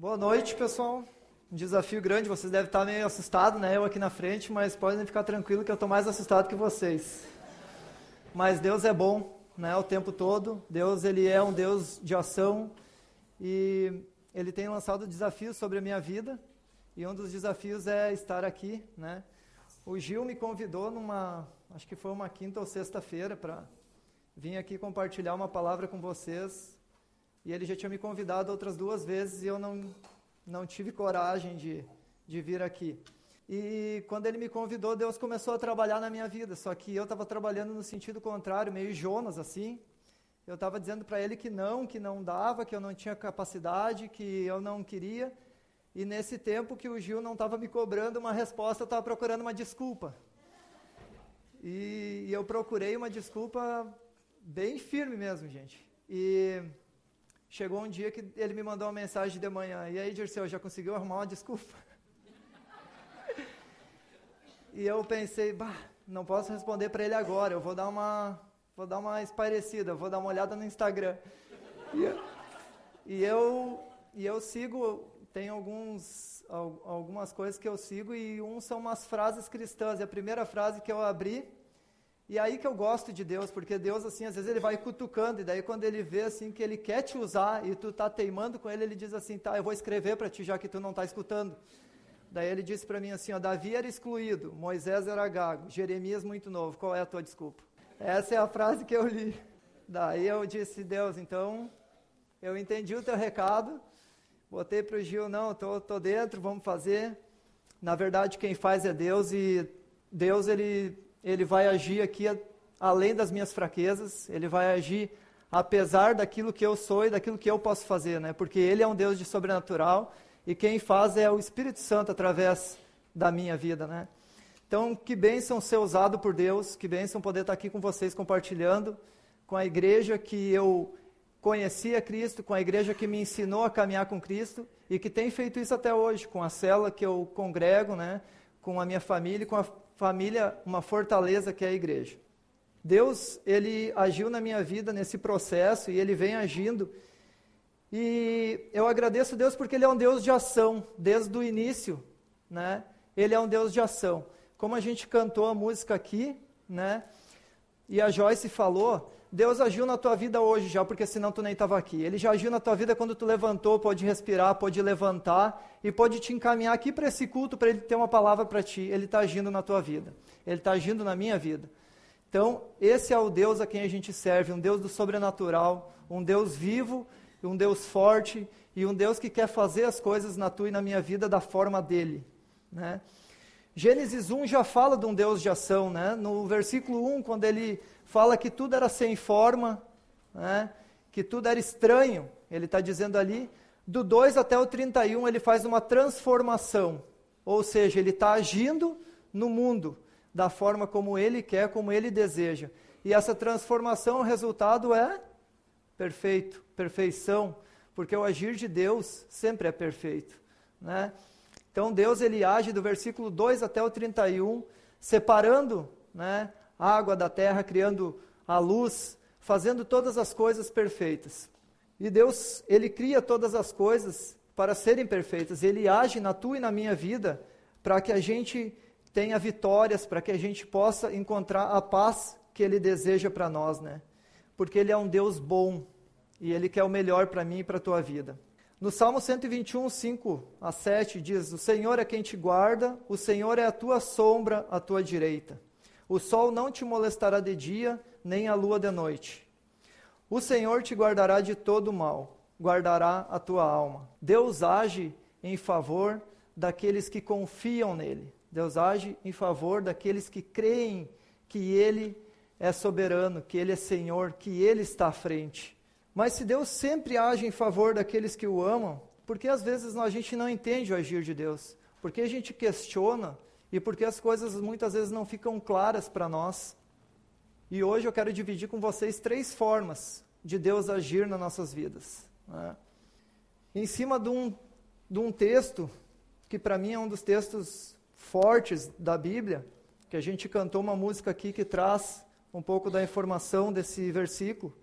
Boa noite, pessoal. Um desafio grande, vocês devem estar meio assustados, né? Eu aqui na frente, mas podem ficar tranquilo que eu estou mais assustado que vocês. Mas Deus é bom, né? O tempo todo. Deus, ele é um Deus de ação e ele tem lançado desafios sobre a minha vida. E um dos desafios é estar aqui, né? O Gil me convidou numa, acho que foi uma quinta ou sexta-feira para vir aqui compartilhar uma palavra com vocês e ele já tinha me convidado outras duas vezes e eu não, não tive coragem de, de vir aqui. E quando ele me convidou, Deus começou a trabalhar na minha vida. Só que eu estava trabalhando no sentido contrário, meio Jonas assim. Eu estava dizendo para ele que não, que não dava, que eu não tinha capacidade, que eu não queria. E nesse tempo que o Gil não estava me cobrando uma resposta, eu estava procurando uma desculpa. E, e eu procurei uma desculpa bem firme mesmo, gente. E Chegou um dia que ele me mandou uma mensagem de manhã. E aí, Dirceu, já conseguiu arrumar uma desculpa? e eu pensei, bah, não posso responder para ele agora. Eu vou dar uma, vou dar uma espairecida, vou dar uma olhada no Instagram. E, e eu, e eu sigo, tem alguns, algumas coisas que eu sigo e um são umas frases cristãs. E a primeira frase que eu abri e aí que eu gosto de Deus, porque Deus, assim, às vezes ele vai cutucando, e daí quando ele vê, assim, que ele quer te usar e tu tá teimando com ele, ele diz assim, tá, eu vou escrever para ti, já que tu não está escutando. Daí ele disse para mim assim, ó, Davi era excluído, Moisés era gago, Jeremias muito novo, qual é a tua desculpa? Essa é a frase que eu li. Daí eu disse, Deus, então, eu entendi o teu recado, botei para o Gil, não, tô, tô dentro, vamos fazer. Na verdade, quem faz é Deus, e Deus, ele ele vai agir aqui além das minhas fraquezas, ele vai agir apesar daquilo que eu sou e daquilo que eu posso fazer, né? Porque ele é um Deus de sobrenatural e quem faz é o Espírito Santo através da minha vida, né? Então, que bênção ser usado por Deus, que bênção poder estar aqui com vocês compartilhando com a igreja que eu conhecia Cristo, com a igreja que me ensinou a caminhar com Cristo e que tem feito isso até hoje, com a cela que eu congrego, né? Com a minha família, com a família, uma fortaleza que é a igreja. Deus, ele agiu na minha vida nesse processo e ele vem agindo. E eu agradeço a Deus porque ele é um Deus de ação, desde o início, né? Ele é um Deus de ação. Como a gente cantou a música aqui, né? E a Joyce falou, Deus agiu na tua vida hoje já, porque senão tu nem estava aqui. Ele já agiu na tua vida quando tu levantou, pode respirar, pode levantar e pode te encaminhar aqui para esse culto para ele ter uma palavra para ti. Ele está agindo na tua vida. Ele está agindo na minha vida. Então, esse é o Deus a quem a gente serve, um Deus do sobrenatural, um Deus vivo, um Deus forte e um Deus que quer fazer as coisas na tua e na minha vida da forma dele, né? Gênesis 1 já fala de um Deus de ação, né? No versículo 1, quando ele fala que tudo era sem forma, né? que tudo era estranho, ele está dizendo ali, do 2 até o 31 ele faz uma transformação, ou seja, ele está agindo no mundo da forma como ele quer, como ele deseja. E essa transformação, o resultado é perfeito, perfeição, porque o agir de Deus sempre é perfeito. Né? Então Deus ele age do versículo 2 até o 31, separando né, a água da terra, criando a luz, fazendo todas as coisas perfeitas. E Deus, ele cria todas as coisas para serem perfeitas. Ele age na tua e na minha vida para que a gente tenha vitórias, para que a gente possa encontrar a paz que ele deseja para nós, né? Porque ele é um Deus bom e ele quer o melhor para mim e para a tua vida. No Salmo 121, 5 a 7 diz: O Senhor é quem te guarda, o Senhor é a tua sombra à tua direita. O sol não te molestará de dia, nem a lua de noite. O Senhor te guardará de todo mal, guardará a tua alma. Deus age em favor daqueles que confiam nele. Deus age em favor daqueles que creem que ele é soberano, que ele é Senhor, que ele está à frente. Mas se Deus sempre age em favor daqueles que o amam, por que às vezes a gente não entende o agir de Deus? Porque a gente questiona e porque as coisas muitas vezes não ficam claras para nós. E hoje eu quero dividir com vocês três formas de Deus agir nas nossas vidas. Né? Em cima de um, de um texto, que para mim é um dos textos fortes da Bíblia, que a gente cantou uma música aqui que traz um pouco da informação desse versículo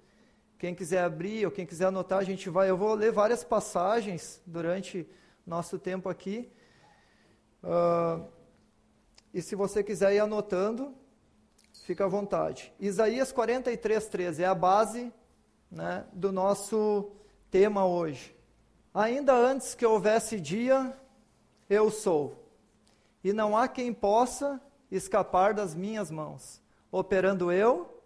quem quiser abrir ou quem quiser anotar, a gente vai. Eu vou ler várias passagens durante nosso tempo aqui. Uh, e se você quiser ir anotando, fica à vontade. Isaías 43, 13 é a base né, do nosso tema hoje. Ainda antes que houvesse dia, eu sou, e não há quem possa escapar das minhas mãos. Operando eu,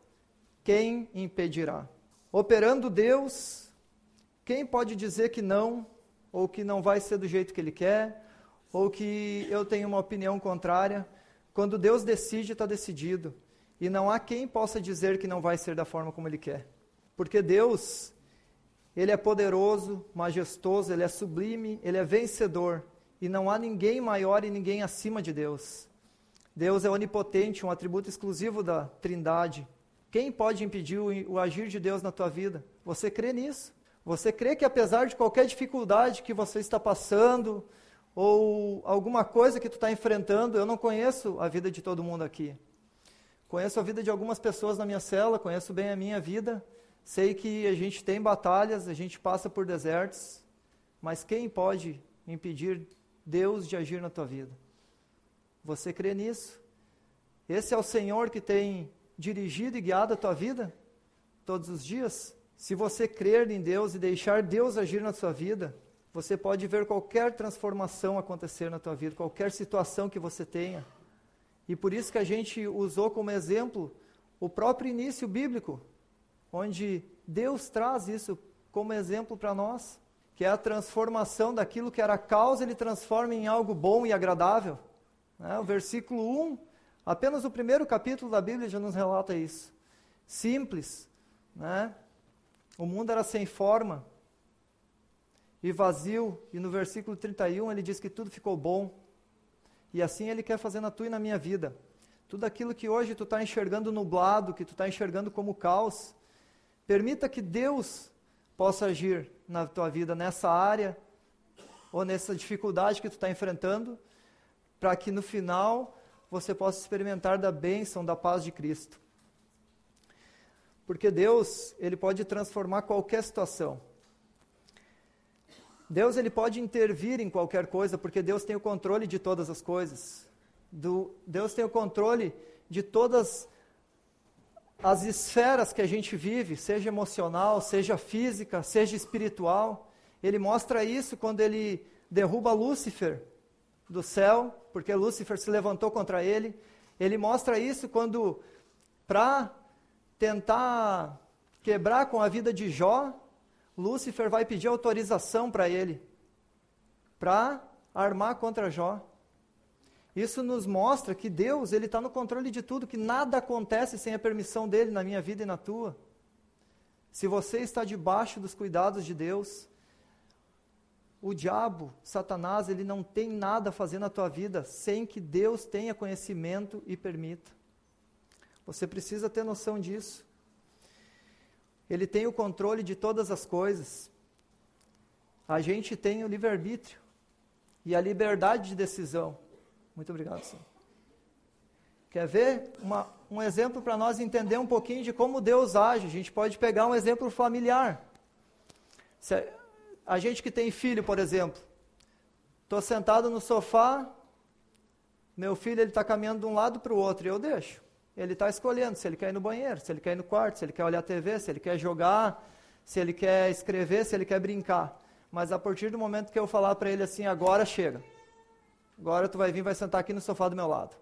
quem impedirá? Operando Deus, quem pode dizer que não, ou que não vai ser do jeito que Ele quer, ou que eu tenho uma opinião contrária? Quando Deus decide, está decidido. E não há quem possa dizer que não vai ser da forma como Ele quer. Porque Deus, Ele é poderoso, majestoso, Ele é sublime, Ele é vencedor. E não há ninguém maior e ninguém acima de Deus. Deus é onipotente, um atributo exclusivo da Trindade. Quem pode impedir o, o agir de Deus na tua vida? Você crê nisso? Você crê que apesar de qualquer dificuldade que você está passando, ou alguma coisa que tu está enfrentando, eu não conheço a vida de todo mundo aqui. Conheço a vida de algumas pessoas na minha cela, conheço bem a minha vida, sei que a gente tem batalhas, a gente passa por desertos, mas quem pode impedir Deus de agir na tua vida? Você crê nisso? Esse é o Senhor que tem dirigido e guiado a tua vida todos os dias? Se você crer em Deus e deixar Deus agir na sua vida, você pode ver qualquer transformação acontecer na tua vida, qualquer situação que você tenha. E por isso que a gente usou como exemplo o próprio início bíblico, onde Deus traz isso como exemplo para nós, que é a transformação daquilo que era causa, ele transforma em algo bom e agradável. Né? O versículo 1 Apenas o primeiro capítulo da Bíblia já nos relata isso. Simples, né? O mundo era sem forma e vazio, e no versículo 31 ele diz que tudo ficou bom. E assim ele quer fazer na tua e na minha vida. Tudo aquilo que hoje tu está enxergando nublado, que tu está enxergando como caos, permita que Deus possa agir na tua vida nessa área ou nessa dificuldade que tu está enfrentando, para que no final você possa experimentar da bênção, da paz de Cristo. Porque Deus, ele pode transformar qualquer situação. Deus ele pode intervir em qualquer coisa, porque Deus tem o controle de todas as coisas. Do, Deus tem o controle de todas as esferas que a gente vive, seja emocional, seja física, seja espiritual. Ele mostra isso quando ele derruba Lúcifer do céu, porque Lúcifer se levantou contra ele. Ele mostra isso quando, para tentar quebrar com a vida de Jó, Lúcifer vai pedir autorização para ele, para armar contra Jó. Isso nos mostra que Deus ele está no controle de tudo, que nada acontece sem a permissão dele na minha vida e na tua. Se você está debaixo dos cuidados de Deus, o diabo, Satanás, ele não tem nada a fazer na tua vida sem que Deus tenha conhecimento e permita. Você precisa ter noção disso. Ele tem o controle de todas as coisas. A gente tem o livre-arbítrio e a liberdade de decisão. Muito obrigado, senhor. Quer ver uma, um exemplo para nós entender um pouquinho de como Deus age? A gente pode pegar um exemplo familiar. A gente que tem filho, por exemplo, estou sentado no sofá, meu filho ele está caminhando de um lado para o outro e eu deixo. Ele está escolhendo se ele quer ir no banheiro, se ele quer ir no quarto, se ele quer olhar a TV, se ele quer jogar, se ele quer escrever, se ele quer brincar. Mas a partir do momento que eu falar para ele assim, agora chega. Agora tu vai vir, vai sentar aqui no sofá do meu lado.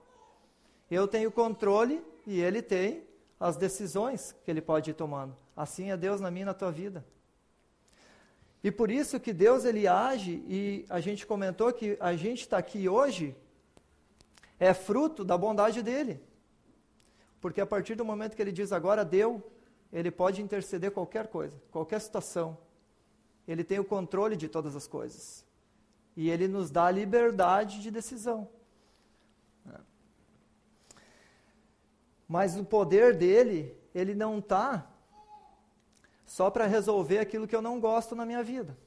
Eu tenho controle e ele tem as decisões que ele pode ir tomando. Assim é Deus na minha e na tua vida. E por isso que Deus ele age, e a gente comentou que a gente está aqui hoje, é fruto da bondade dele. Porque a partir do momento que ele diz agora deu, ele pode interceder qualquer coisa, qualquer situação. Ele tem o controle de todas as coisas. E ele nos dá a liberdade de decisão. Mas o poder dele, ele não está só para resolver aquilo que eu não gosto na minha vida.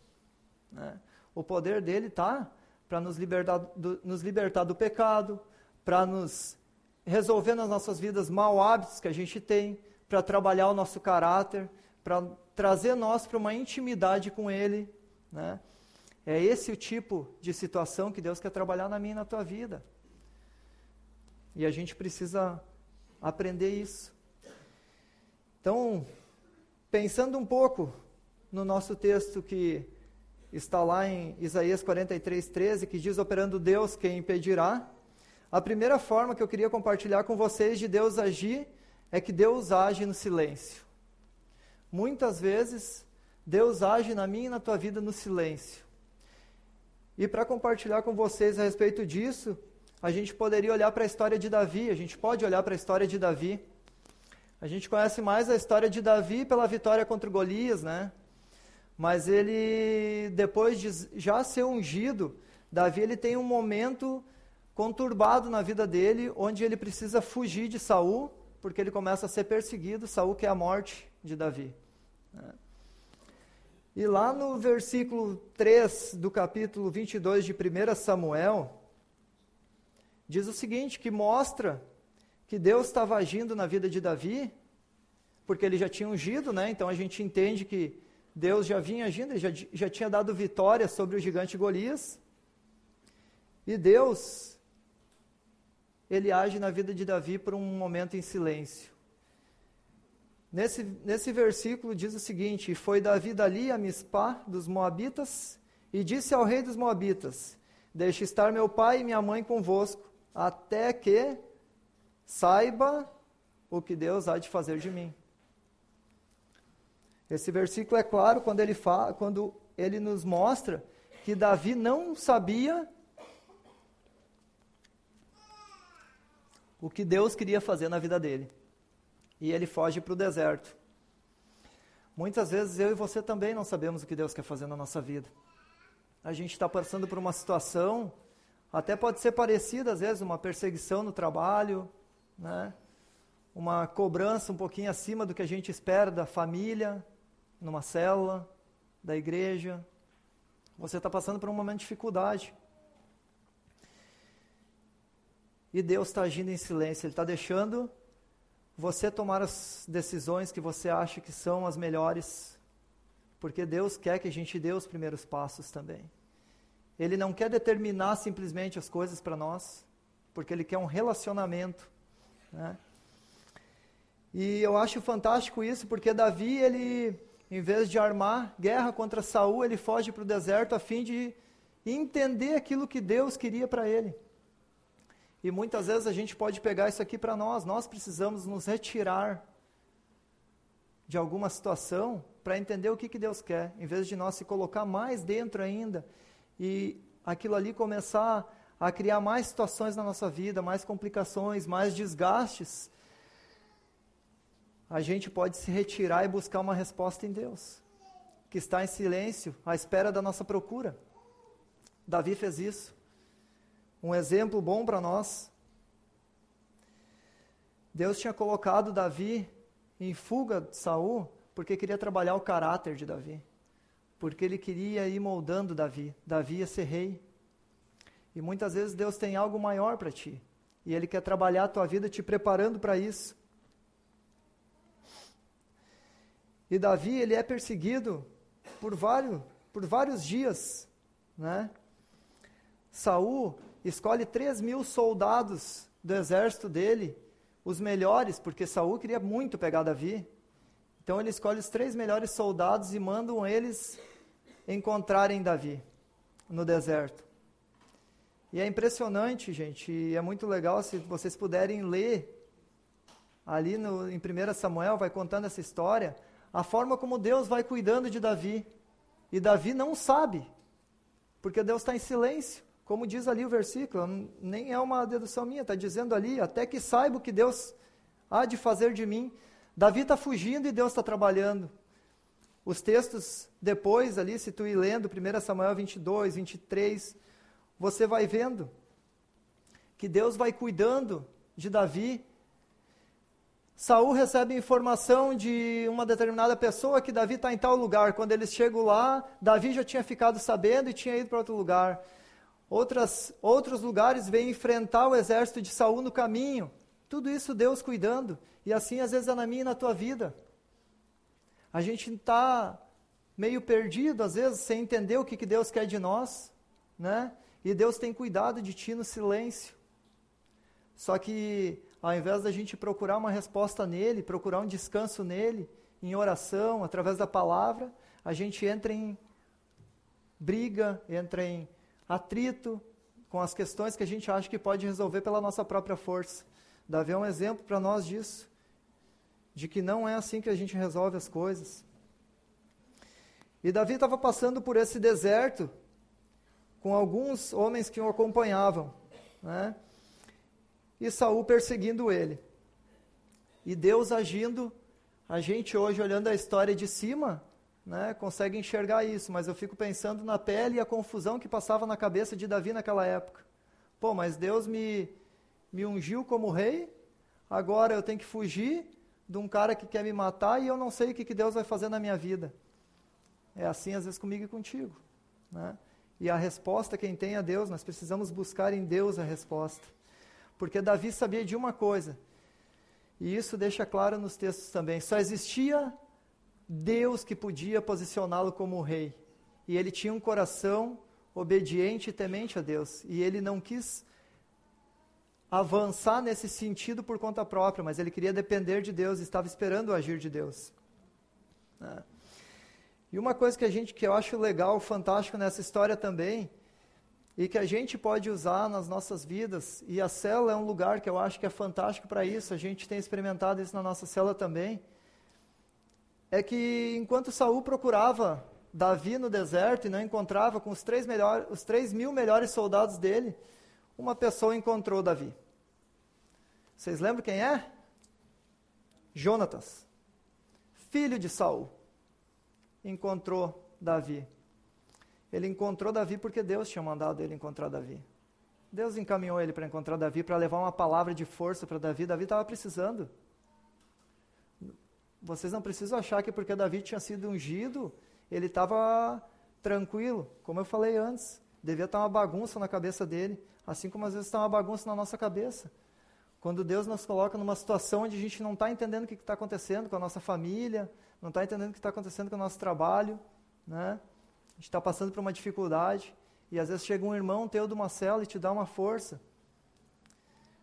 Né? O poder dele está para nos libertar do, nos libertar do pecado, para nos resolver nas nossas vidas mal hábitos que a gente tem, para trabalhar o nosso caráter, para trazer nós para uma intimidade com Ele. Né? É esse o tipo de situação que Deus quer trabalhar na minha e na tua vida. E a gente precisa aprender isso. Então, pensando um pouco no nosso texto que está lá em Isaías 43, 13, que diz: Operando Deus, quem impedirá? A primeira forma que eu queria compartilhar com vocês de Deus agir é que Deus age no silêncio. Muitas vezes, Deus age na minha e na tua vida no silêncio. E para compartilhar com vocês a respeito disso, a gente poderia olhar para a história de Davi, a gente pode olhar para a história de Davi. A gente conhece mais a história de Davi pela vitória contra Golias, né? Mas ele, depois de já ser ungido, Davi ele tem um momento conturbado na vida dele, onde ele precisa fugir de Saul, porque ele começa a ser perseguido, Saul quer a morte de Davi. Né? E lá no versículo 3 do capítulo 22 de 1 Samuel, diz o seguinte, que mostra que Deus estava agindo na vida de Davi, porque ele já tinha ungido, né? Então a gente entende que Deus já vinha agindo, ele já, já tinha dado vitória sobre o gigante Golias. E Deus ele age na vida de Davi por um momento em silêncio. Nesse, nesse versículo diz o seguinte: Foi Davi dali a Mispá dos Moabitas e disse ao rei dos Moabitas: Deixe estar meu pai e minha mãe convosco, até que saiba o que Deus há de fazer de mim. Esse versículo é claro quando ele, fala, quando ele nos mostra que Davi não sabia o que Deus queria fazer na vida dele. E ele foge para o deserto. Muitas vezes eu e você também não sabemos o que Deus quer fazer na nossa vida. A gente está passando por uma situação, até pode ser parecida às vezes, uma perseguição no trabalho, né? uma cobrança um pouquinho acima do que a gente espera da família, numa célula, da igreja. Você está passando por um momento de dificuldade. e Deus está agindo em silêncio, Ele está deixando você tomar as decisões que você acha que são as melhores, porque Deus quer que a gente dê os primeiros passos também. Ele não quer determinar simplesmente as coisas para nós, porque Ele quer um relacionamento. Né? E eu acho fantástico isso, porque Davi, ele, em vez de armar guerra contra Saul, ele foge para o deserto a fim de entender aquilo que Deus queria para ele. E muitas vezes a gente pode pegar isso aqui para nós. Nós precisamos nos retirar de alguma situação para entender o que, que Deus quer, em vez de nós se colocar mais dentro ainda e aquilo ali começar a criar mais situações na nossa vida, mais complicações, mais desgastes. A gente pode se retirar e buscar uma resposta em Deus, que está em silêncio, à espera da nossa procura. Davi fez isso um exemplo bom para nós. Deus tinha colocado Davi em fuga de Saul porque queria trabalhar o caráter de Davi. Porque ele queria ir moldando Davi. Davi ia ser rei. E muitas vezes Deus tem algo maior para ti. E ele quer trabalhar a tua vida te preparando para isso. E Davi, ele é perseguido por vários, por vários dias, né? Saul escolhe 3 mil soldados do exército dele, os melhores, porque Saul queria muito pegar Davi. Então ele escolhe os três melhores soldados e mandam eles encontrarem Davi no deserto. E é impressionante, gente, e é muito legal se vocês puderem ler ali no, em 1 Samuel, vai contando essa história, a forma como Deus vai cuidando de Davi. E Davi não sabe, porque Deus está em silêncio. Como diz ali o versículo, nem é uma dedução minha, está dizendo ali, até que saiba o que Deus há de fazer de mim. Davi está fugindo e Deus está trabalhando. Os textos depois ali, se tu ir lendo, 1 Samuel 22, 23, você vai vendo que Deus vai cuidando de Davi. Saul recebe informação de uma determinada pessoa que Davi está em tal lugar. Quando eles chegam lá, Davi já tinha ficado sabendo e tinha ido para outro lugar. Outras, outros lugares vêm enfrentar o exército de Saul no caminho. Tudo isso Deus cuidando. E assim às vezes é na minha e na tua vida. A gente está meio perdido, às vezes, sem entender o que, que Deus quer de nós, né? E Deus tem cuidado de ti no silêncio. Só que, ao invés da gente procurar uma resposta nele, procurar um descanso nele, em oração, através da palavra, a gente entra em briga, entra em atrito com as questões que a gente acha que pode resolver pela nossa própria força. Davi é um exemplo para nós disso, de que não é assim que a gente resolve as coisas. E Davi estava passando por esse deserto com alguns homens que o acompanhavam, né? E Saul perseguindo ele. E Deus agindo, a gente hoje olhando a história de cima, né, consegue enxergar isso, mas eu fico pensando na pele e a confusão que passava na cabeça de Davi naquela época. Pô, mas Deus me, me ungiu como rei, agora eu tenho que fugir de um cara que quer me matar e eu não sei o que, que Deus vai fazer na minha vida. É assim às vezes comigo e contigo. Né? E a resposta quem tem é Deus, nós precisamos buscar em Deus a resposta. Porque Davi sabia de uma coisa, e isso deixa claro nos textos também: só existia Deus que podia posicioná-lo como rei. E ele tinha um coração obediente e temente a Deus. E ele não quis avançar nesse sentido por conta própria, mas ele queria depender de Deus, estava esperando o agir de Deus. E uma coisa que a gente que eu acho legal, fantástico nessa história também, e que a gente pode usar nas nossas vidas, e a célula é um lugar que eu acho que é fantástico para isso, a gente tem experimentado isso na nossa célula também, é que enquanto Saul procurava Davi no deserto e não encontrava com os três, melhor, os três mil melhores soldados dele, uma pessoa encontrou Davi. Vocês lembram quem é? Jonatas, filho de Saul encontrou Davi. Ele encontrou Davi porque Deus tinha mandado ele encontrar Davi. Deus encaminhou ele para encontrar Davi, para levar uma palavra de força para Davi. Davi estava precisando. Vocês não precisam achar que porque Davi tinha sido ungido, ele estava tranquilo. Como eu falei antes, devia estar uma bagunça na cabeça dele, assim como às vezes está uma bagunça na nossa cabeça. Quando Deus nos coloca numa situação onde a gente não está entendendo o que está acontecendo com a nossa família, não está entendendo o que está acontecendo com o nosso trabalho, né? A gente está passando por uma dificuldade e às vezes chega um irmão teu de uma cela e te dá uma força.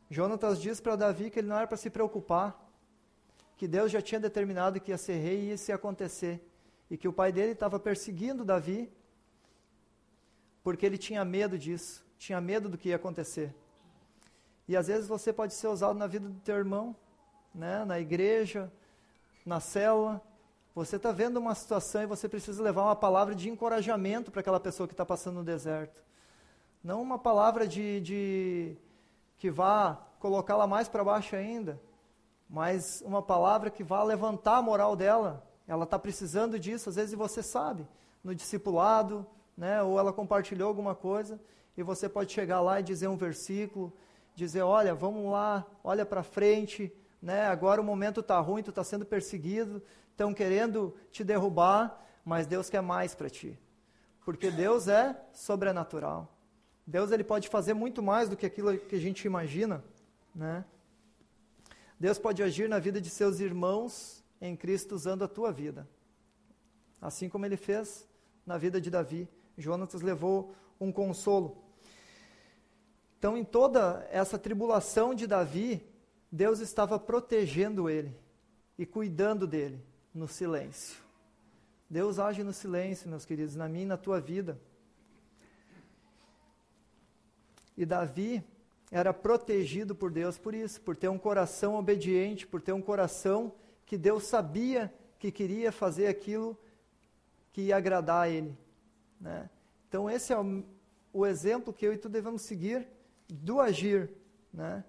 Jonatas diz para Davi que ele não era para se preocupar, que Deus já tinha determinado que ia ser rei e isso ia acontecer, e que o pai dele estava perseguindo Davi porque ele tinha medo disso, tinha medo do que ia acontecer. E às vezes você pode ser usado na vida do teu irmão, né, na igreja, na célula, você está vendo uma situação e você precisa levar uma palavra de encorajamento para aquela pessoa que está passando no deserto. Não uma palavra de, de que vá colocá-la mais para baixo ainda, mas uma palavra que vá levantar a moral dela. Ela está precisando disso, às vezes você sabe, no discipulado, né, ou ela compartilhou alguma coisa, e você pode chegar lá e dizer um versículo, dizer, olha, vamos lá, olha para frente, né, agora o momento está ruim, tu está sendo perseguido, estão querendo te derrubar, mas Deus quer mais para ti. Porque Deus é sobrenatural. Deus ele pode fazer muito mais do que aquilo que a gente imagina, né? Deus pode agir na vida de seus irmãos em Cristo usando a tua vida. Assim como ele fez na vida de Davi. Jonatas levou um consolo. Então, em toda essa tribulação de Davi, Deus estava protegendo ele e cuidando dele no silêncio. Deus age no silêncio, meus queridos, na minha e na tua vida. E Davi era protegido por Deus por isso, por ter um coração obediente, por ter um coração que Deus sabia que queria fazer aquilo que ia agradar a Ele. Né? Então, esse é o, o, exemplo que eu e tu devemos seguir do agir. Né?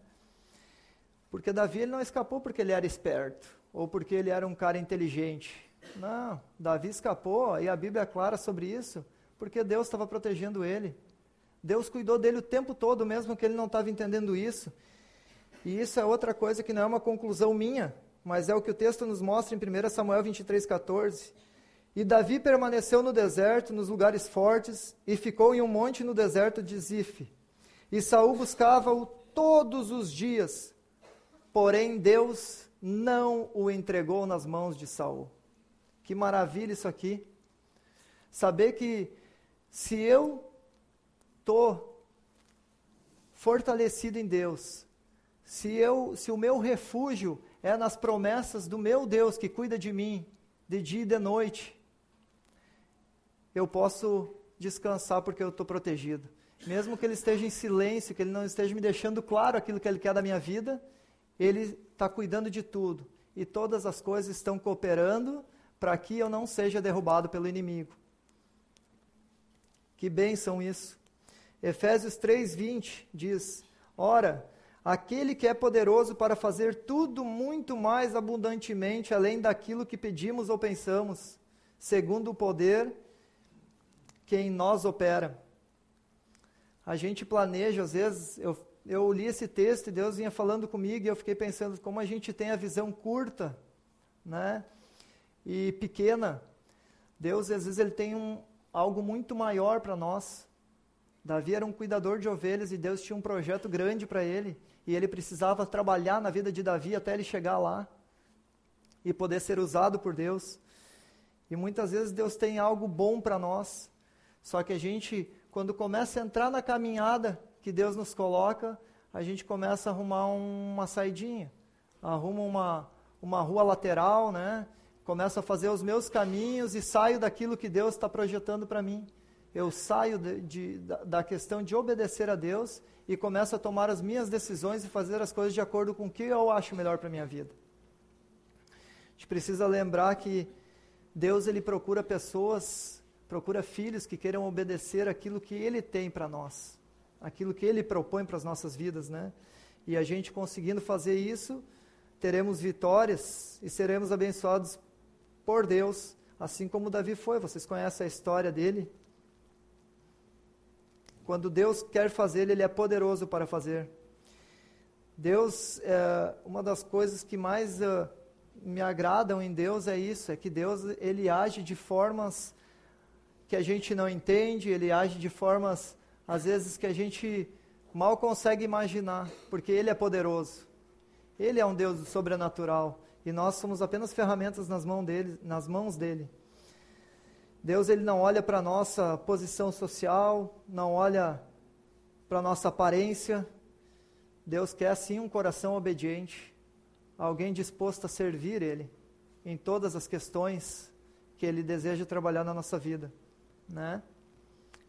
Porque Davi ele não escapou porque ele era esperto ou porque ele era um cara inteligente. Não, Davi escapou, e a Bíblia é clara sobre isso, porque Deus estava protegendo ele. Deus cuidou dele o tempo todo, mesmo que ele não estava entendendo isso. E isso é outra coisa que não é uma conclusão minha, mas é o que o texto nos mostra em 1 Samuel 23, 14. E Davi permaneceu no deserto, nos lugares fortes, e ficou em um monte no deserto de Zif. E Saul buscava-o todos os dias, porém Deus não o entregou nas mãos de Saul. Que maravilha isso aqui. Saber que se eu estou fortalecido em Deus, se, eu, se o meu refúgio é nas promessas do meu Deus que cuida de mim de dia e de noite, eu posso descansar porque eu estou protegido. Mesmo que ele esteja em silêncio, que ele não esteja me deixando claro aquilo que ele quer da minha vida, ele está cuidando de tudo. E todas as coisas estão cooperando para que eu não seja derrubado pelo inimigo. Que bênção isso. Efésios 3:20 diz: Ora, aquele que é poderoso para fazer tudo muito mais abundantemente além daquilo que pedimos ou pensamos, segundo o poder que em nós opera. A gente planeja, às vezes, eu, eu li esse texto e Deus vinha falando comigo e eu fiquei pensando como a gente tem a visão curta, né? E pequena. Deus, às vezes, ele tem um, algo muito maior para nós. Davi era um cuidador de ovelhas e Deus tinha um projeto grande para ele. E ele precisava trabalhar na vida de Davi até ele chegar lá e poder ser usado por Deus. E muitas vezes Deus tem algo bom para nós. Só que a gente, quando começa a entrar na caminhada que Deus nos coloca, a gente começa a arrumar uma saidinha. Arruma uma, uma rua lateral, né? Começo a fazer os meus caminhos e saio daquilo que Deus está projetando para mim eu saio de, de, da, questão de obedecer a Deus e começo a tomar as minhas decisões e fazer as coisas de acordo com o que eu acho melhor para minha vida. A gente precisa lembrar que Deus ele procura pessoas, procura filhos que queiram obedecer aquilo que Ele tem para nós, aquilo que Ele propõe para as nossas vidas, né? E a gente conseguindo fazer isso, teremos vitórias e seremos abençoados por Deus, assim como Davi foi. Vocês conhecem a história dele? Quando Deus quer fazer, Ele é poderoso para fazer. Deus, é, uma das coisas que mais uh, me agradam em Deus é isso, é que Deus ele age de formas que a gente não entende, ele age de formas às vezes que a gente mal consegue imaginar, porque ele é poderoso. Ele é um Deus sobrenatural e nós somos apenas ferramentas nas mãos dele, nas mãos dele. Deus ele não olha para a nossa posição social, não olha para a nossa aparência. Deus quer sim um coração obediente, alguém disposto a servir Ele em todas as questões que Ele deseja trabalhar na nossa vida, né?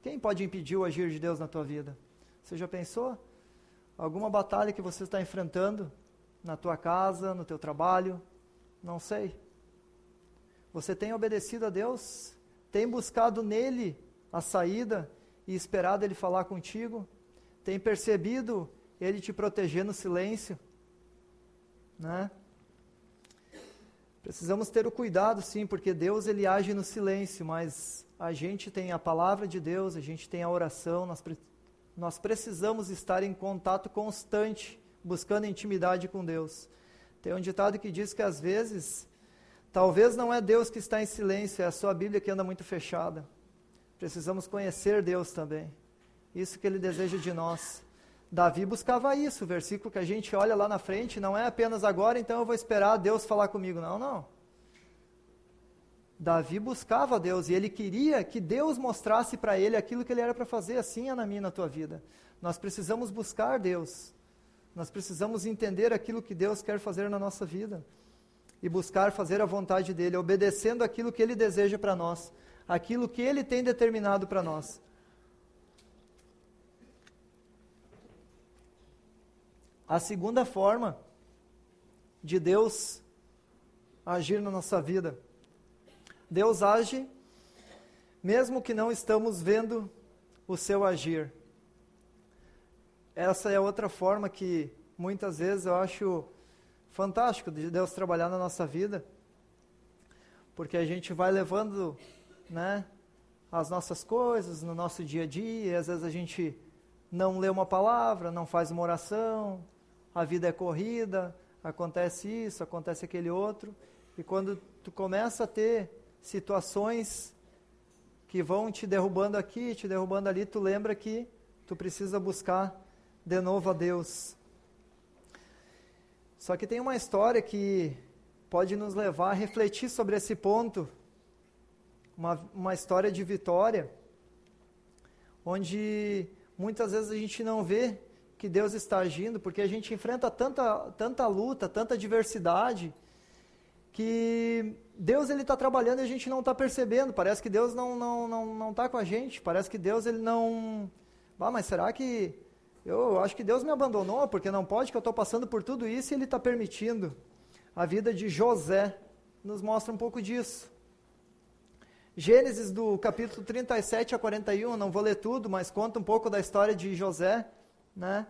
Quem pode impedir o agir de Deus na tua vida? Você já pensou? Alguma batalha que você está enfrentando na tua casa, no teu trabalho? Não sei. Você tem obedecido a Deus? Tem buscado nele a saída e esperado ele falar contigo? Tem percebido ele te proteger no silêncio? Né? Precisamos ter o cuidado, sim, porque Deus ele age no silêncio, mas a gente tem a palavra de Deus, a gente tem a oração, nós, pre nós precisamos estar em contato constante, buscando intimidade com Deus. Tem um ditado que diz que às vezes Talvez não é Deus que está em silêncio, é a sua Bíblia que anda muito fechada. Precisamos conhecer Deus também. Isso que ele deseja de nós. Davi buscava isso, o versículo que a gente olha lá na frente, não é apenas agora, então eu vou esperar Deus falar comigo. Não, não. Davi buscava Deus e ele queria que Deus mostrasse para ele aquilo que ele era para fazer, assim na minha na tua vida. Nós precisamos buscar Deus. Nós precisamos entender aquilo que Deus quer fazer na nossa vida e buscar fazer a vontade dele, obedecendo aquilo que ele deseja para nós, aquilo que ele tem determinado para nós. A segunda forma de Deus agir na nossa vida. Deus age mesmo que não estamos vendo o seu agir. Essa é outra forma que muitas vezes eu acho fantástico de Deus trabalhar na nossa vida, porque a gente vai levando, né, as nossas coisas no nosso dia a dia, e às vezes a gente não lê uma palavra, não faz uma oração, a vida é corrida, acontece isso, acontece aquele outro, e quando tu começa a ter situações que vão te derrubando aqui, te derrubando ali, tu lembra que tu precisa buscar de novo a Deus. Só que tem uma história que pode nos levar a refletir sobre esse ponto uma, uma história de vitória, onde muitas vezes a gente não vê que Deus está agindo, porque a gente enfrenta tanta, tanta luta, tanta adversidade, que Deus ele está trabalhando e a gente não está percebendo. Parece que Deus não não não não está com a gente. Parece que Deus ele não. Ah, mas será que eu acho que Deus me abandonou porque não pode que eu estou passando por tudo isso e Ele está permitindo. A vida de José nos mostra um pouco disso. Gênesis do capítulo 37 a 41, não vou ler tudo, mas conta um pouco da história de José, né?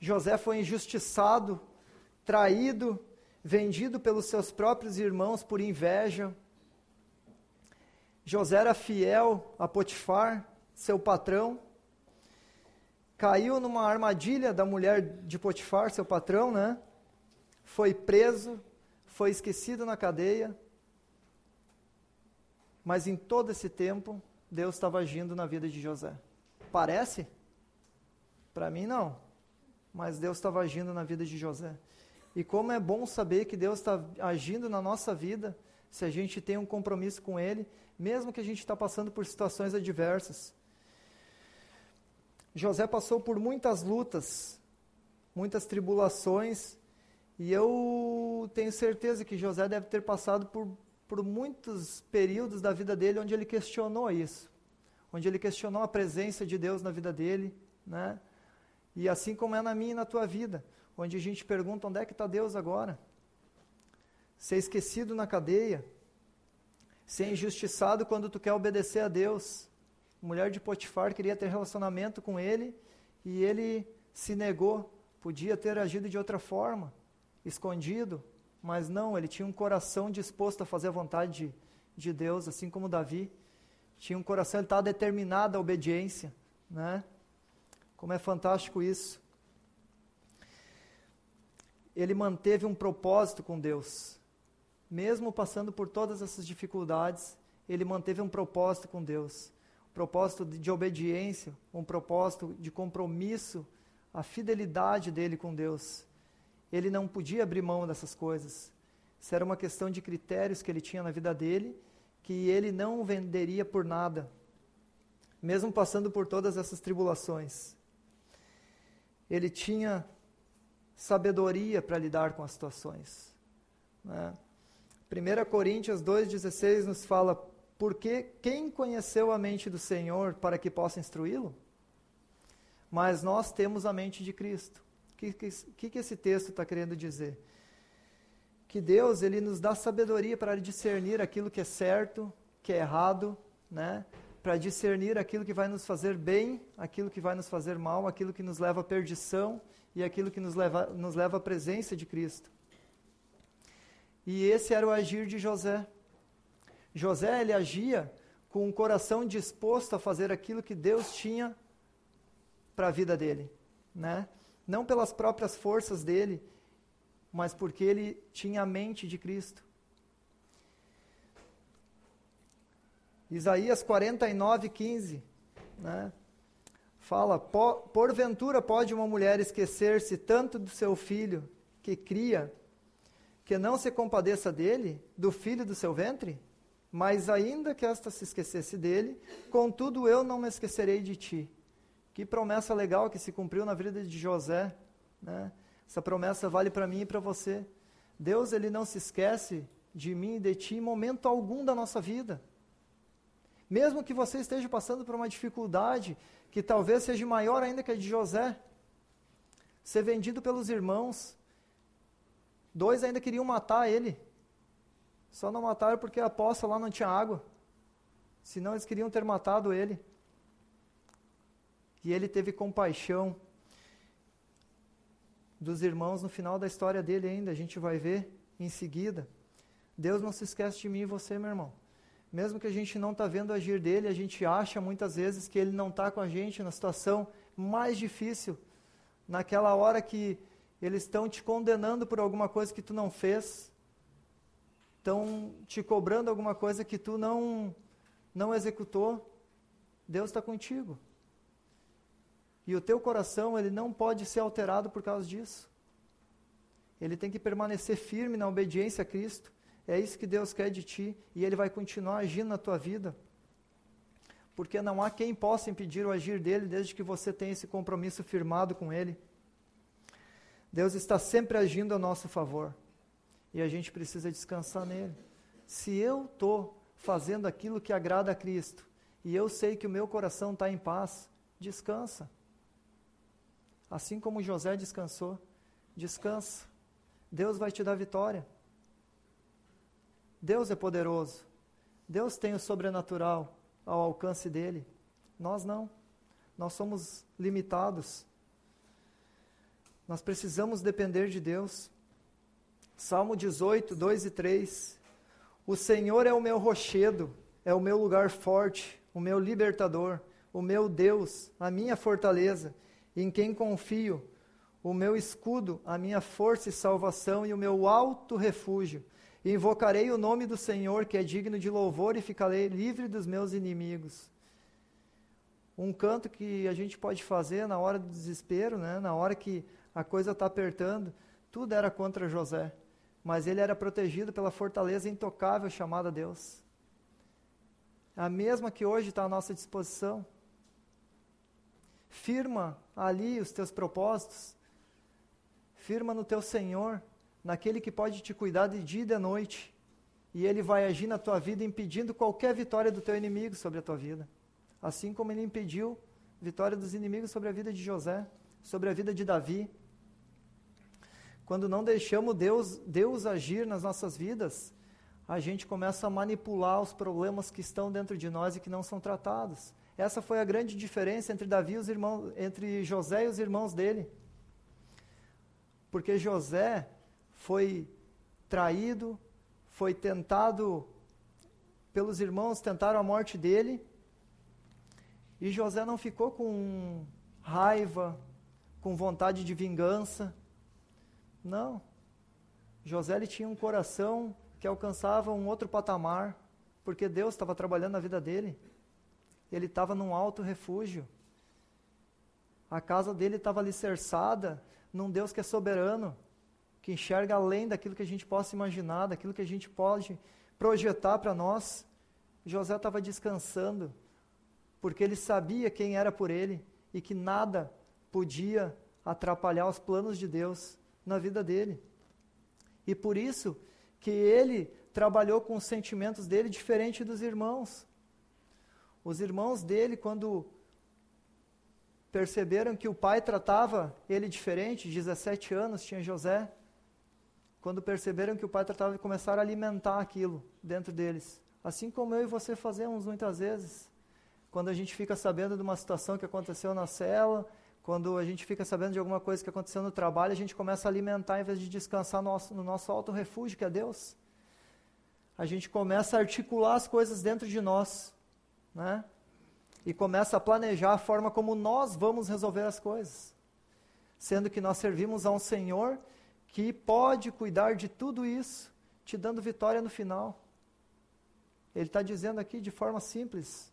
José foi injustiçado, traído, vendido pelos seus próprios irmãos por inveja. José era fiel a Potifar, seu patrão. Caiu numa armadilha da mulher de Potifar, seu patrão, né? Foi preso, foi esquecido na cadeia. Mas em todo esse tempo, Deus estava agindo na vida de José. Parece? Para mim, não. Mas Deus estava agindo na vida de José. E como é bom saber que Deus está agindo na nossa vida, se a gente tem um compromisso com Ele, mesmo que a gente está passando por situações adversas. José passou por muitas lutas, muitas tribulações, e eu tenho certeza que José deve ter passado por, por muitos períodos da vida dele onde ele questionou isso, onde ele questionou a presença de Deus na vida dele, né? E assim como é na minha e na tua vida, onde a gente pergunta onde é que está Deus agora? Ser esquecido na cadeia, ser injustiçado quando tu quer obedecer a Deus. A mulher de Potifar queria ter relacionamento com ele e ele se negou. Podia ter agido de outra forma, escondido, mas não, ele tinha um coração disposto a fazer a vontade de, de Deus, assim como Davi. Tinha um coração, ele estava determinado à obediência, né? Como é fantástico isso ele manteve um propósito com Deus. Mesmo passando por todas essas dificuldades, ele manteve um propósito com Deus. Um propósito de, obediência, um propósito de compromisso, a fidelidade dele com Deus. Ele não podia abrir mão dessas coisas. Isso era uma questão de critérios que ele tinha na vida dele, que ele não venderia por nada, mesmo passando por todas essas tribulações. Ele tinha sabedoria para lidar com as situações. Né? 1 Coríntios 2,16 nos fala: Porque quem conheceu a mente do Senhor para que possa instruí-lo? Mas nós temos a mente de Cristo. O que, que, que esse texto está querendo dizer? Que Deus ele nos dá sabedoria para discernir aquilo que é certo, que é errado, né? para discernir aquilo que vai nos fazer bem, aquilo que vai nos fazer mal, aquilo que nos leva à perdição e aquilo que nos leva, nos leva à presença de Cristo. E esse era o agir de José. José, ele agia com um coração disposto a fazer aquilo que Deus tinha para a vida dele, né? Não pelas próprias forças dele, mas porque ele tinha a mente de Cristo. Isaías 49, 15, né? Fala: Porventura pode uma mulher esquecer-se tanto do seu filho que cria, que não se compadeça dele, do filho do seu ventre? Mas ainda que esta se esquecesse dele, contudo eu não me esquecerei de ti. Que promessa legal que se cumpriu na vida de José. Né? Essa promessa vale para mim e para você. Deus ele não se esquece de mim e de ti em momento algum da nossa vida. Mesmo que você esteja passando por uma dificuldade, que talvez seja maior ainda que a de José. Ser vendido pelos irmãos. Dois ainda queriam matar ele. Só não mataram porque a poça lá não tinha água. Senão eles queriam ter matado ele. E ele teve compaixão dos irmãos no final da história dele ainda. A gente vai ver em seguida. Deus não se esquece de mim e você, meu irmão mesmo que a gente não está vendo agir dele, a gente acha muitas vezes que ele não está com a gente na situação mais difícil, naquela hora que eles estão te condenando por alguma coisa que tu não fez, estão te cobrando alguma coisa que tu não, não executou, Deus está contigo. E o teu coração, ele não pode ser alterado por causa disso. Ele tem que permanecer firme na obediência a Cristo. É isso que Deus quer de ti e Ele vai continuar agindo na tua vida. Porque não há quem possa impedir o agir dele desde que você tenha esse compromisso firmado com Ele. Deus está sempre agindo a nosso favor e a gente precisa descansar nele. Se eu estou fazendo aquilo que agrada a Cristo e eu sei que o meu coração está em paz, descansa. Assim como José descansou, descansa. Deus vai te dar vitória. Deus é poderoso. Deus tem o sobrenatural ao alcance dele. Nós não. Nós somos limitados. Nós precisamos depender de Deus. Salmo 18, 2 e 3. O Senhor é o meu rochedo, é o meu lugar forte, o meu libertador, o meu Deus, a minha fortaleza, em quem confio, o meu escudo, a minha força e salvação e o meu alto refúgio. Invocarei o nome do Senhor, que é digno de louvor, e ficarei livre dos meus inimigos. Um canto que a gente pode fazer na hora do desespero, né? na hora que a coisa está apertando, tudo era contra José, mas ele era protegido pela fortaleza intocável chamada Deus. A mesma que hoje está à nossa disposição. Firma ali os teus propósitos, firma no teu Senhor, naquele que pode te cuidar de dia e de noite, e ele vai agir na tua vida impedindo qualquer vitória do teu inimigo sobre a tua vida. Assim como ele impediu vitória dos inimigos sobre a vida de José, sobre a vida de Davi. Quando não deixamos Deus, Deus agir nas nossas vidas, a gente começa a manipular os problemas que estão dentro de nós e que não são tratados. Essa foi a grande diferença entre Davi e os irmãos, entre José e os irmãos dele. Porque José foi traído, foi tentado pelos irmãos, tentaram a morte dele. E José não ficou com raiva, com vontade de vingança. Não. José ele tinha um coração que alcançava um outro patamar, porque Deus estava trabalhando na vida dele. Ele estava num alto refúgio. A casa dele estava alicerçada num Deus que é soberano, que enxerga além daquilo que a gente possa imaginar, daquilo que a gente pode projetar para nós. José estava descansando, porque ele sabia quem era por ele e que nada podia atrapalhar os planos de Deus na vida dele. E por isso que ele trabalhou com os sentimentos dele diferente dos irmãos. Os irmãos dele, quando perceberam que o pai tratava ele diferente, 17 anos tinha José, quando perceberam que o pai tratava, começaram a alimentar aquilo dentro deles. Assim como eu e você fazemos muitas vezes. Quando a gente fica sabendo de uma situação que aconteceu na cela, quando a gente fica sabendo de alguma coisa que aconteceu no trabalho, a gente começa a alimentar em vez de descansar no nosso, no nosso alto refúgio, que é Deus. A gente começa a articular as coisas dentro de nós, né? E começa a planejar a forma como nós vamos resolver as coisas. Sendo que nós servimos a um Senhor que pode cuidar de tudo isso, te dando vitória no final. Ele está dizendo aqui de forma simples,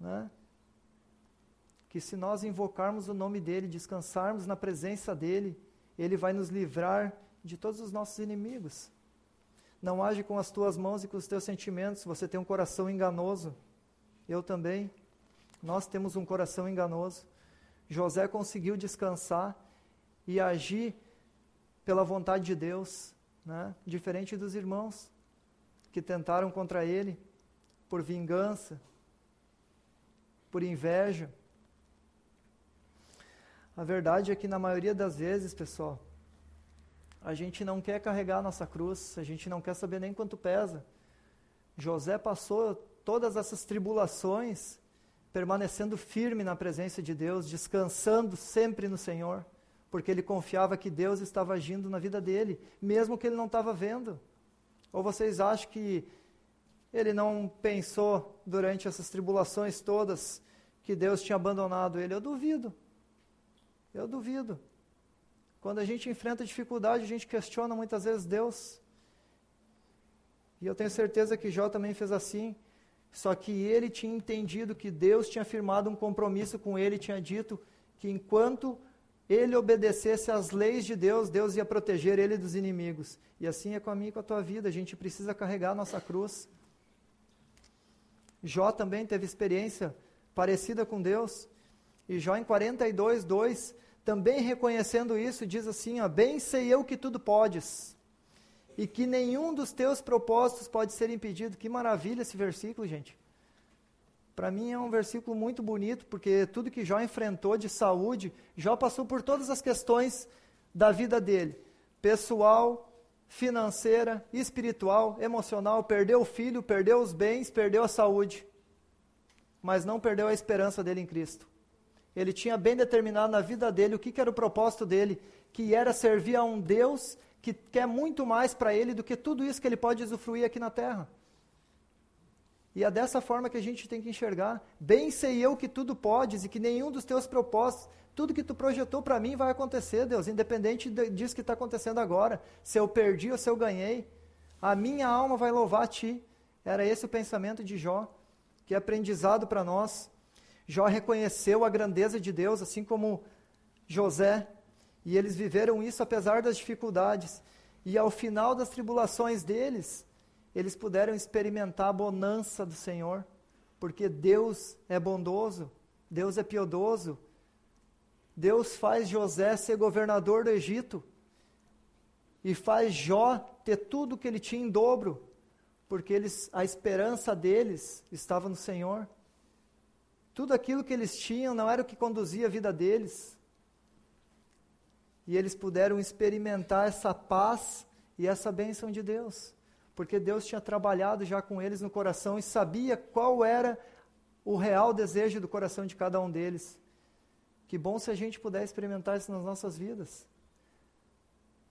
né? que se nós invocarmos o nome dele, descansarmos na presença dele, ele vai nos livrar de todos os nossos inimigos. Não age com as tuas mãos e com os teus sentimentos, você tem um coração enganoso. Eu também. Nós temos um coração enganoso. José conseguiu descansar e agir pela vontade de Deus, né? diferente dos irmãos que tentaram contra ele por vingança, por inveja. A verdade é que na maioria das vezes, pessoal, a gente não quer carregar a nossa cruz, a gente não quer saber nem quanto pesa. José passou todas essas tribulações permanecendo firme na presença de Deus, descansando sempre no Senhor, porque ele confiava que Deus estava agindo na vida dele, mesmo que ele não estava vendo. Ou vocês acham que ele não pensou durante essas tribulações todas que Deus tinha abandonado ele? Eu duvido. Eu duvido. Quando a gente enfrenta dificuldade, a gente questiona muitas vezes Deus. E eu tenho certeza que Jó também fez assim. Só que ele tinha entendido que Deus tinha firmado um compromisso com ele, tinha dito que enquanto ele obedecesse às leis de Deus, Deus ia proteger ele dos inimigos. E assim é com a minha e com a tua vida, a gente precisa carregar a nossa cruz. Jó também teve experiência parecida com Deus. E Jó em 42, 2, também reconhecendo isso, diz assim: ó, Bem sei eu que tudo podes, e que nenhum dos teus propósitos pode ser impedido. Que maravilha esse versículo, gente. Para mim é um versículo muito bonito, porque tudo que Jó enfrentou de saúde, Jó passou por todas as questões da vida dele: pessoal, financeira, espiritual, emocional, perdeu o filho, perdeu os bens, perdeu a saúde, mas não perdeu a esperança dele em Cristo. Ele tinha bem determinado na vida dele o que, que era o propósito dele, que era servir a um Deus que quer muito mais para ele do que tudo isso que ele pode usufruir aqui na terra. E é dessa forma que a gente tem que enxergar. Bem sei eu que tudo podes e que nenhum dos teus propósitos tudo que tu projetou para mim vai acontecer, Deus, independente disso que está acontecendo agora. Se eu perdi ou se eu ganhei, a minha alma vai louvar a ti. Era esse o pensamento de Jó, que é aprendizado para nós. Jó reconheceu a grandeza de Deus, assim como José, e eles viveram isso apesar das dificuldades. E ao final das tribulações deles, eles puderam experimentar a bonança do Senhor, porque Deus é bondoso, Deus é piedoso, Deus faz José ser governador do Egito e faz Jó ter tudo que ele tinha em dobro, porque eles, a esperança deles estava no Senhor. Tudo aquilo que eles tinham não era o que conduzia a vida deles. E eles puderam experimentar essa paz e essa bênção de Deus, porque Deus tinha trabalhado já com eles no coração e sabia qual era o real desejo do coração de cada um deles. Que bom se a gente puder experimentar isso nas nossas vidas.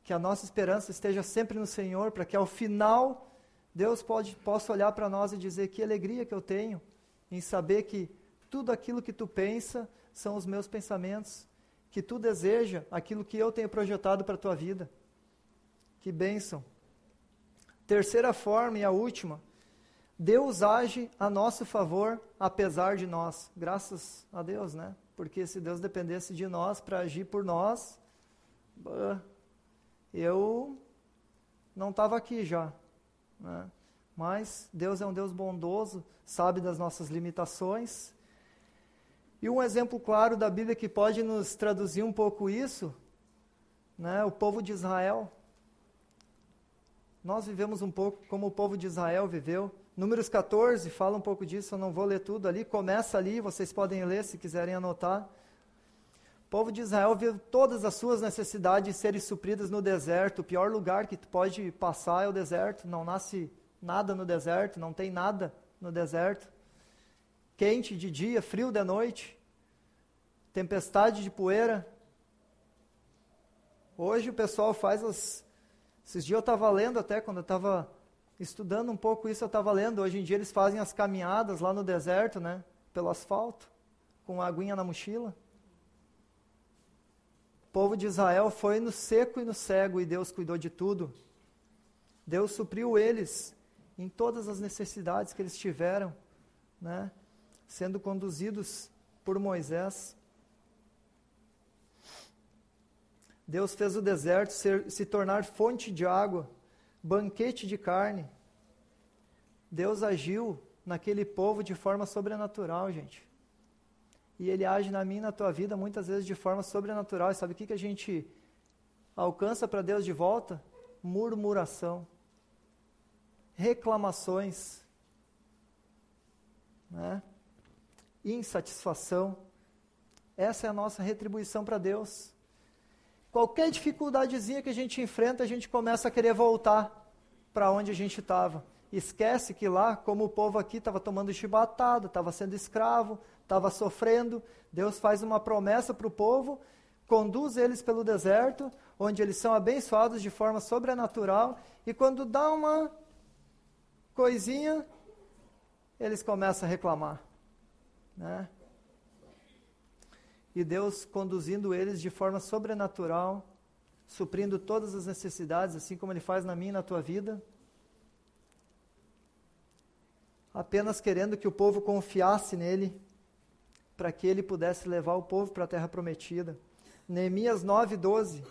Que a nossa esperança esteja sempre no Senhor, para que ao final Deus pode, possa olhar para nós e dizer que alegria que eu tenho em saber que tudo aquilo que tu pensa são os meus pensamentos, que tu deseja aquilo que eu tenho projetado para a tua vida. Que bênção. Terceira forma e a última, Deus age a nosso favor apesar de nós. Graças a Deus, né? porque se Deus dependesse de nós para agir por nós, eu não estava aqui já. Né? Mas Deus é um Deus bondoso, sabe das nossas limitações. E um exemplo claro da Bíblia que pode nos traduzir um pouco isso, né? o povo de Israel. Nós vivemos um pouco como o povo de Israel viveu. Números 14 fala um pouco disso, eu não vou ler tudo ali, começa ali, vocês podem ler se quiserem anotar. O povo de Israel viu todas as suas necessidades serem supridas no deserto. O pior lugar que tu pode passar é o deserto. Não nasce nada no deserto, não tem nada no deserto. Quente de dia, frio de noite, tempestade de poeira. Hoje o pessoal faz as. Esses dias eu estava lendo até quando eu estava estudando um pouco isso, eu estava lendo. Hoje em dia eles fazem as caminhadas lá no deserto, né? Pelo asfalto, com a aguinha na mochila. O povo de Israel foi no seco e no cego e Deus cuidou de tudo. Deus supriu eles em todas as necessidades que eles tiveram, né? Sendo conduzidos por Moisés. Deus fez o deserto ser, se tornar fonte de água banquete de carne. Deus agiu naquele povo de forma sobrenatural, gente. E Ele age na minha e na tua vida muitas vezes de forma sobrenatural. E sabe o que, que a gente alcança para Deus de volta? Murmuração, reclamações, né? insatisfação. Essa é a nossa retribuição para Deus. Qualquer dificuldadezinha que a gente enfrenta, a gente começa a querer voltar para onde a gente estava. Esquece que lá, como o povo aqui estava tomando chibatada, estava sendo escravo, estava sofrendo, Deus faz uma promessa para o povo, conduz eles pelo deserto, onde eles são abençoados de forma sobrenatural, e quando dá uma coisinha, eles começam a reclamar. Né? E Deus conduzindo eles de forma sobrenatural, suprindo todas as necessidades, assim como Ele faz na minha e na tua vida, apenas querendo que o povo confiasse nele, para que ele pudesse levar o povo para a terra prometida. Neemias 9:12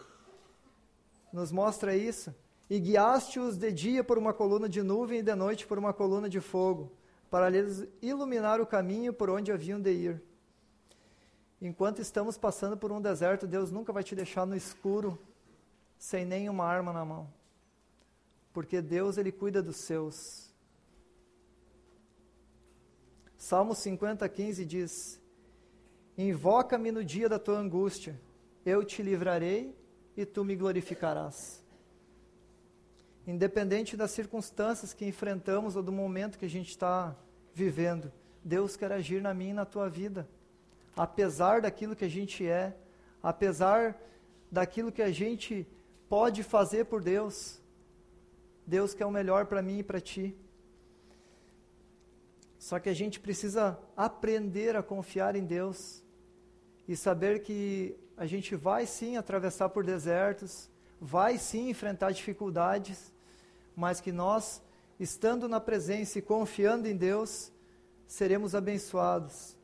nos mostra isso. E guiaste-os de dia por uma coluna de nuvem e de noite por uma coluna de fogo, para lhes iluminar o caminho por onde haviam de ir. Enquanto estamos passando por um deserto, Deus nunca vai te deixar no escuro, sem nenhuma arma na mão. Porque Deus, Ele cuida dos seus. Salmo 50, 15 diz: Invoca-me no dia da tua angústia, eu te livrarei e tu me glorificarás. Independente das circunstâncias que enfrentamos ou do momento que a gente está vivendo, Deus quer agir na minha e na tua vida. Apesar daquilo que a gente é, apesar daquilo que a gente pode fazer por Deus, Deus quer o melhor para mim e para ti. Só que a gente precisa aprender a confiar em Deus e saber que a gente vai sim atravessar por desertos, vai sim enfrentar dificuldades, mas que nós, estando na presença e confiando em Deus, seremos abençoados.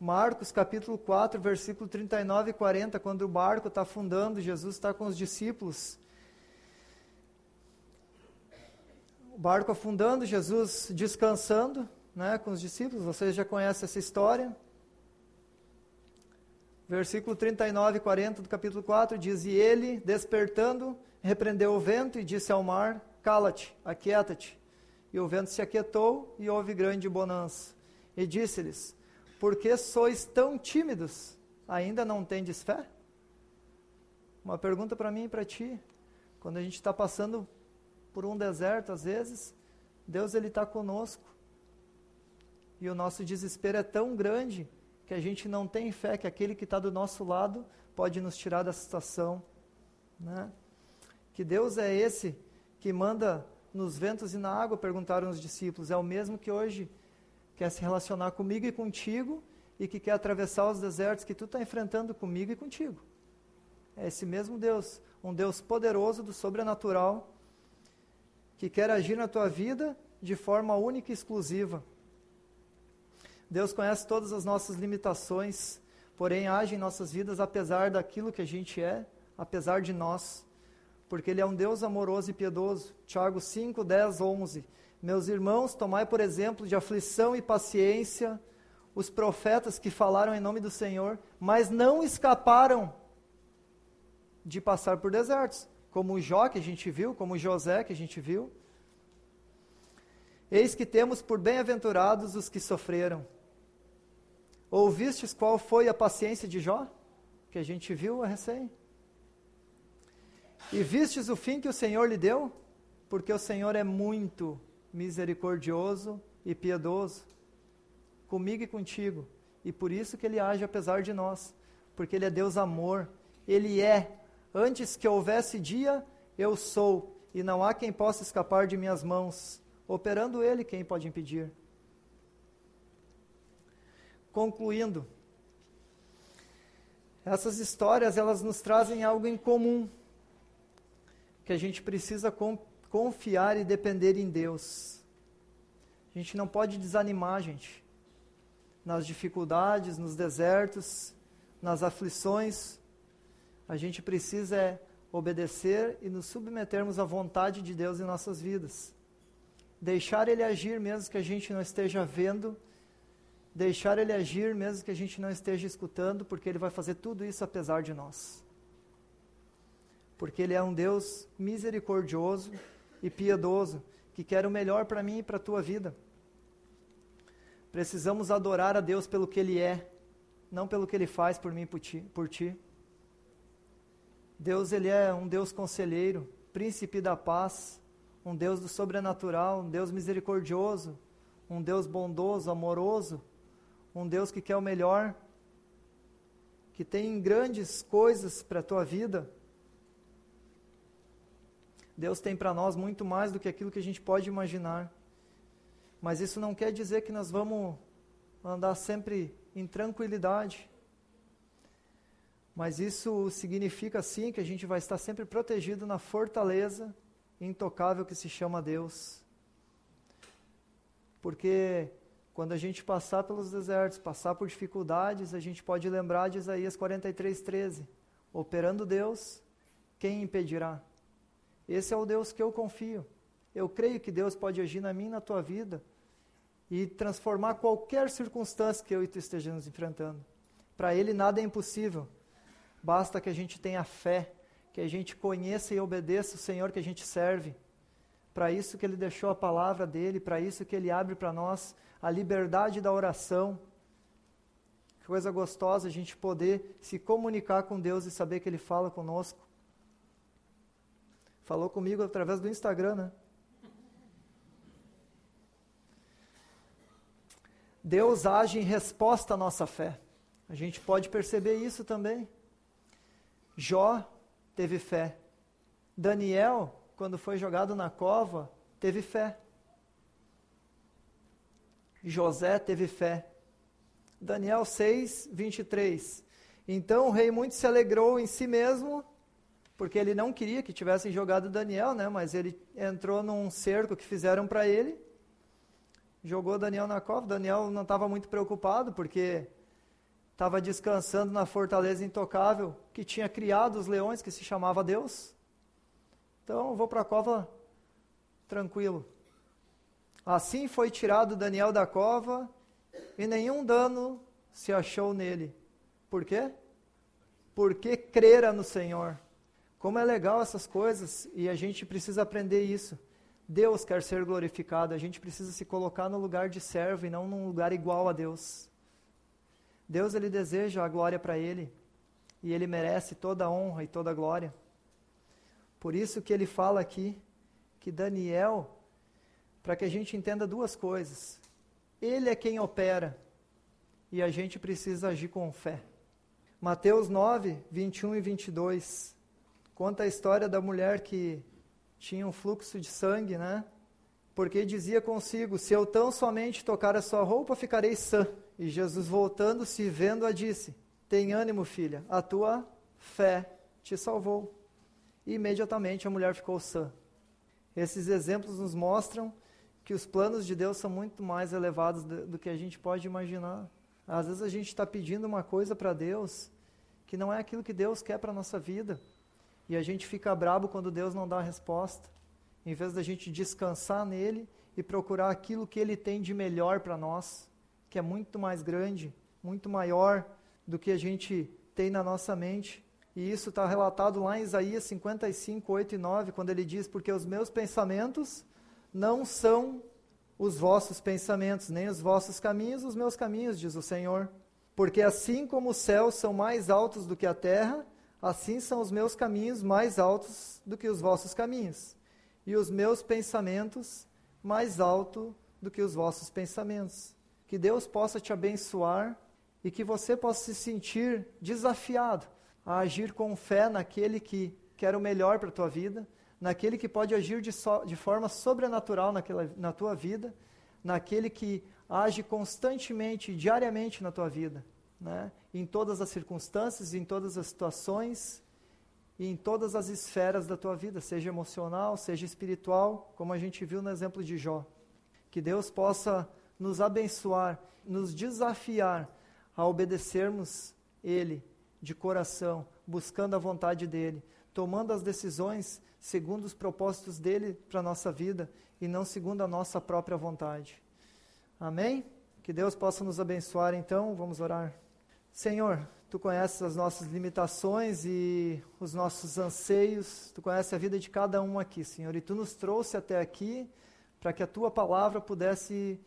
Marcos capítulo 4, versículo 39 e 40, quando o barco está afundando, Jesus está com os discípulos. O barco afundando, Jesus descansando né, com os discípulos, vocês já conhecem essa história. Versículo 39 e 40 do capítulo 4 diz: E ele, despertando, repreendeu o vento e disse ao mar: Cala-te, aquieta-te. E o vento se aquietou e houve grande bonança. E disse-lhes: Por que sois tão tímidos? Ainda não tendes fé? Uma pergunta para mim e para ti. Quando a gente está passando por um deserto, às vezes, Deus ele está conosco. E o nosso desespero é tão grande que a gente não tem fé que aquele que está do nosso lado pode nos tirar dessa situação. Né? Que Deus é esse que manda nos ventos e na água, perguntaram os discípulos. É o mesmo que hoje quer se relacionar comigo e contigo e que quer atravessar os desertos que tu está enfrentando comigo e contigo. É esse mesmo Deus, um Deus poderoso do sobrenatural, que quer agir na tua vida de forma única e exclusiva. Deus conhece todas as nossas limitações, porém age em nossas vidas apesar daquilo que a gente é, apesar de nós, porque Ele é um Deus amoroso e piedoso. Tiago 5, 10, 11. Meus irmãos, tomai por exemplo de aflição e paciência os profetas que falaram em nome do Senhor, mas não escaparam de passar por desertos, como Jó que a gente viu, como José que a gente viu. Eis que temos por bem-aventurados os que sofreram. Ouvistes qual foi a paciência de Jó? Que a gente viu a recém. E vistes o fim que o Senhor lhe deu? Porque o Senhor é muito misericordioso e piedoso comigo e contigo. E por isso que ele age apesar de nós, porque ele é Deus amor. Ele é. Antes que houvesse dia, eu sou, e não há quem possa escapar de minhas mãos. Operando ele, quem pode impedir? Concluindo, essas histórias elas nos trazem algo em comum, que a gente precisa confiar e depender em Deus. A gente não pode desanimar, gente, nas dificuldades, nos desertos, nas aflições. A gente precisa é obedecer e nos submetermos à vontade de Deus em nossas vidas. Deixar Ele agir mesmo que a gente não esteja vendo deixar Ele agir, mesmo que a gente não esteja escutando, porque Ele vai fazer tudo isso apesar de nós. Porque Ele é um Deus misericordioso e piedoso, que quer o melhor para mim e para a tua vida. Precisamos adorar a Deus pelo que Ele é, não pelo que Ele faz por mim e por ti. Deus, Ele é um Deus conselheiro, príncipe da paz, um Deus do sobrenatural, um Deus misericordioso, um Deus bondoso, amoroso, um Deus que quer o melhor, que tem grandes coisas para a tua vida. Deus tem para nós muito mais do que aquilo que a gente pode imaginar. Mas isso não quer dizer que nós vamos andar sempre em tranquilidade. Mas isso significa sim que a gente vai estar sempre protegido na fortaleza intocável que se chama Deus. Porque quando a gente passar pelos desertos, passar por dificuldades, a gente pode lembrar de Isaías 43, 13. Operando Deus, quem impedirá? Esse é o Deus que eu confio. Eu creio que Deus pode agir na minha e na tua vida e transformar qualquer circunstância que eu e tu estejamos enfrentando. Para Ele nada é impossível. Basta que a gente tenha fé, que a gente conheça e obedeça o Senhor que a gente serve. Para isso que Ele deixou a palavra dele, para isso que Ele abre para nós a liberdade da oração. Que coisa gostosa a gente poder se comunicar com Deus e saber que Ele fala conosco. Falou comigo através do Instagram, né? Deus age em resposta à nossa fé. A gente pode perceber isso também. Jó teve fé. Daniel, quando foi jogado na cova, teve fé. José teve fé. Daniel 6, 23. Então o rei muito se alegrou em si mesmo, porque ele não queria que tivessem jogado Daniel, né? mas ele entrou num cerco que fizeram para ele, jogou Daniel na cova. Daniel não estava muito preocupado, porque estava descansando na fortaleza intocável que tinha criado os leões, que se chamava Deus. Então, vou para a cova tranquilo. Assim foi tirado Daniel da cova e nenhum dano se achou nele. Por quê? Porque crera no Senhor. Como é legal essas coisas e a gente precisa aprender isso. Deus quer ser glorificado, a gente precisa se colocar no lugar de servo e não num lugar igual a Deus. Deus ele deseja a glória para ele e ele merece toda a honra e toda a glória. Por isso que ele fala aqui que Daniel para que a gente entenda duas coisas. Ele é quem opera e a gente precisa agir com fé. Mateus 9, 21 e 22 conta a história da mulher que tinha um fluxo de sangue, né? Porque dizia consigo: Se eu tão somente tocar a sua roupa, ficarei sã. E Jesus, voltando-se e vendo-a, disse: Tem ânimo, filha, a tua fé te salvou. E imediatamente a mulher ficou sã. Esses exemplos nos mostram que os planos de Deus são muito mais elevados do, que a gente pode imaginar. Às vezes a gente está pedindo uma coisa para Deus que não é aquilo que Deus quer para a nossa vida. E a gente fica brabo quando Deus não dá a resposta. Em vez da gente descansar nele e procurar aquilo que ele tem de melhor para nós, que é muito mais grande, muito maior do que a gente tem na nossa mente. E isso está relatado lá em Isaías 55, 8 e 9, quando ele diz: Porque os meus pensamentos não são os vossos pensamentos, nem os vossos caminhos, os meus caminhos, diz o Senhor. Porque assim como os céus são mais altos do que a terra, assim são os meus caminhos mais altos do que os vossos caminhos, e os meus pensamentos mais alto do que os vossos pensamentos. Que Deus possa te abençoar e que você possa se sentir desafiado a agir com fé naquele que quer o melhor para a tua vida, naquele que pode agir de, so, de forma sobrenatural naquela, na tua vida, naquele que age constantemente, diariamente na tua vida, né? em todas as circunstâncias, em todas as situações e em todas as esferas da tua vida, seja emocional, seja espiritual, como a gente viu no exemplo de Jó. Que Deus possa nos abençoar, nos desafiar a obedecermos Ele de coração, buscando a vontade dEle, tomando as decisões segundo os propósitos dele para a nossa vida e não segundo a nossa própria vontade. Amém? Que Deus possa nos abençoar então, vamos orar. Senhor, tu conheces as nossas limitações e os nossos anseios, tu conheces a vida de cada um aqui, Senhor, e tu nos trouxe até aqui para que a tua palavra pudesse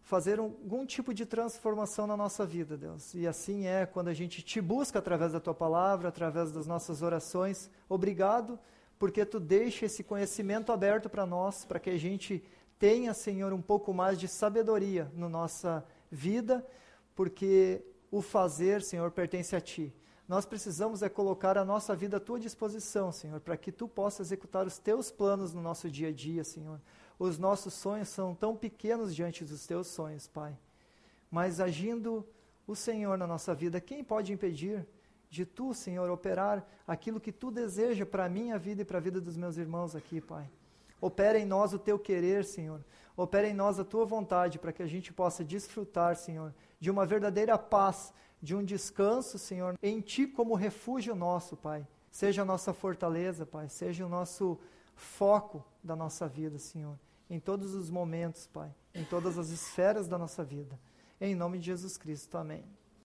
fazer algum tipo de transformação na nossa vida, Deus. E assim é quando a gente te busca através da tua palavra, através das nossas orações. Obrigado porque tu deixa esse conhecimento aberto para nós, para que a gente tenha, Senhor, um pouco mais de sabedoria na nossa vida, porque o fazer, Senhor, pertence a ti. Nós precisamos é colocar a nossa vida à tua disposição, Senhor, para que tu possas executar os teus planos no nosso dia a dia, Senhor. Os nossos sonhos são tão pequenos diante dos teus sonhos, Pai. Mas agindo o Senhor na nossa vida, quem pode impedir? de tu, Senhor, operar aquilo que tu deseja para a minha vida e para a vida dos meus irmãos aqui, Pai. Opera em nós o teu querer, Senhor. Opera em nós a tua vontade para que a gente possa desfrutar, Senhor, de uma verdadeira paz, de um descanso, Senhor, em ti como refúgio nosso, Pai. Seja a nossa fortaleza, Pai, seja o nosso foco da nossa vida, Senhor, em todos os momentos, Pai, em todas as esferas da nossa vida. Em nome de Jesus Cristo. Amém.